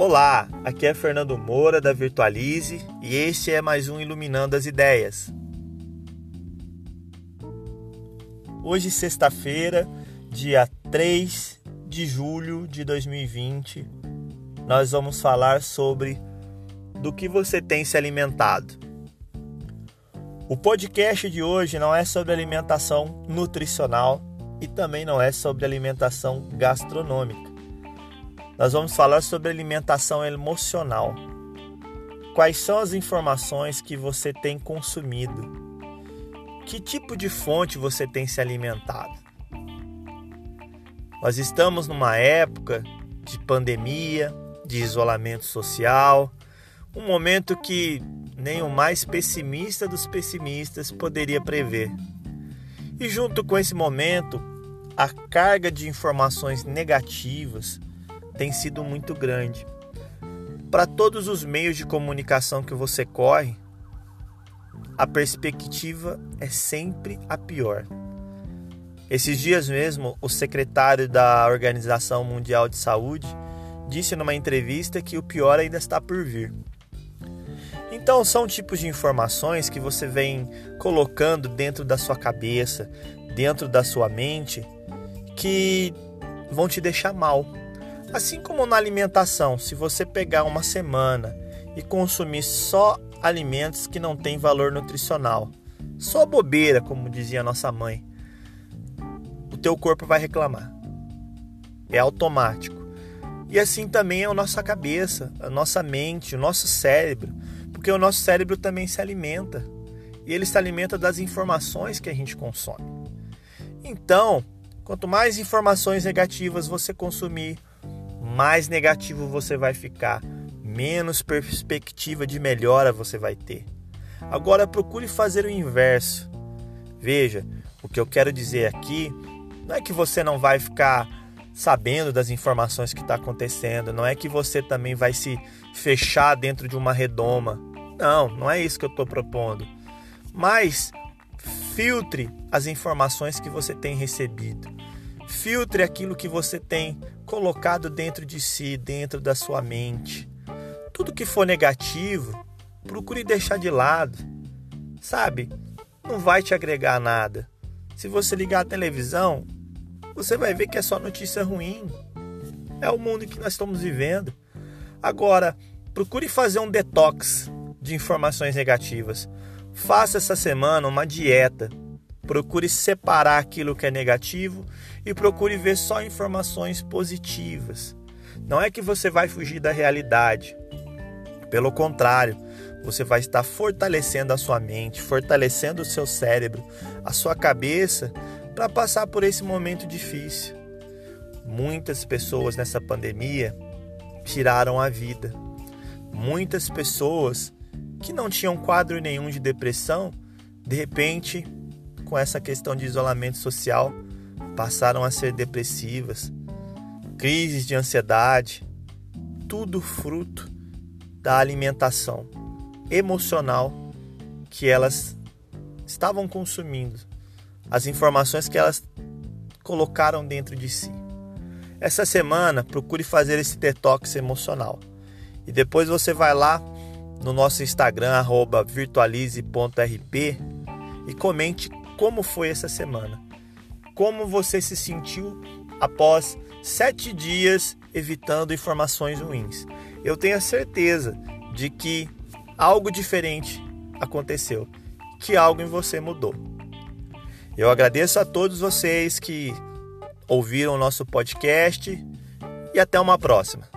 Olá, aqui é Fernando Moura da Virtualize e este é mais um Iluminando as Ideias. Hoje, sexta-feira, dia 3 de julho de 2020, nós vamos falar sobre do que você tem se alimentado. O podcast de hoje não é sobre alimentação nutricional e também não é sobre alimentação gastronômica. Nós vamos falar sobre alimentação emocional. Quais são as informações que você tem consumido? Que tipo de fonte você tem se alimentado? Nós estamos numa época de pandemia, de isolamento social, um momento que nem o mais pessimista dos pessimistas poderia prever. E junto com esse momento, a carga de informações negativas tem sido muito grande. Para todos os meios de comunicação que você corre, a perspectiva é sempre a pior. Esses dias mesmo, o secretário da Organização Mundial de Saúde disse numa entrevista que o pior ainda está por vir. Então, são tipos de informações que você vem colocando dentro da sua cabeça, dentro da sua mente, que vão te deixar mal. Assim como na alimentação, se você pegar uma semana e consumir só alimentos que não têm valor nutricional, só bobeira, como dizia nossa mãe, o teu corpo vai reclamar. É automático. E assim também é a nossa cabeça, a nossa mente, o nosso cérebro, porque o nosso cérebro também se alimenta. E ele se alimenta das informações que a gente consome. Então, Quanto mais informações negativas você consumir, mais negativo você vai ficar, menos perspectiva de melhora você vai ter. Agora procure fazer o inverso. Veja, o que eu quero dizer aqui não é que você não vai ficar sabendo das informações que está acontecendo, não é que você também vai se fechar dentro de uma redoma. Não, não é isso que eu estou propondo. Mas filtre as informações que você tem recebido. Filtre aquilo que você tem colocado dentro de si, dentro da sua mente. Tudo que for negativo, procure deixar de lado. Sabe? Não vai te agregar nada. Se você ligar a televisão, você vai ver que é só notícia ruim. É o mundo que nós estamos vivendo. Agora, procure fazer um detox de informações negativas. Faça essa semana uma dieta Procure separar aquilo que é negativo e procure ver só informações positivas. Não é que você vai fugir da realidade. Pelo contrário, você vai estar fortalecendo a sua mente, fortalecendo o seu cérebro, a sua cabeça para passar por esse momento difícil. Muitas pessoas nessa pandemia tiraram a vida. Muitas pessoas que não tinham quadro nenhum de depressão, de repente com essa questão de isolamento social, passaram a ser depressivas, crises de ansiedade, tudo fruto da alimentação emocional que elas estavam consumindo, as informações que elas colocaram dentro de si. Essa semana, procure fazer esse detox emocional. E depois você vai lá no nosso Instagram, virtualize.rp, e comente como foi essa semana. Como você se sentiu após sete dias evitando informações ruins. Eu tenho a certeza de que algo diferente aconteceu, que algo em você mudou. Eu agradeço a todos vocês que ouviram o nosso podcast e até uma próxima.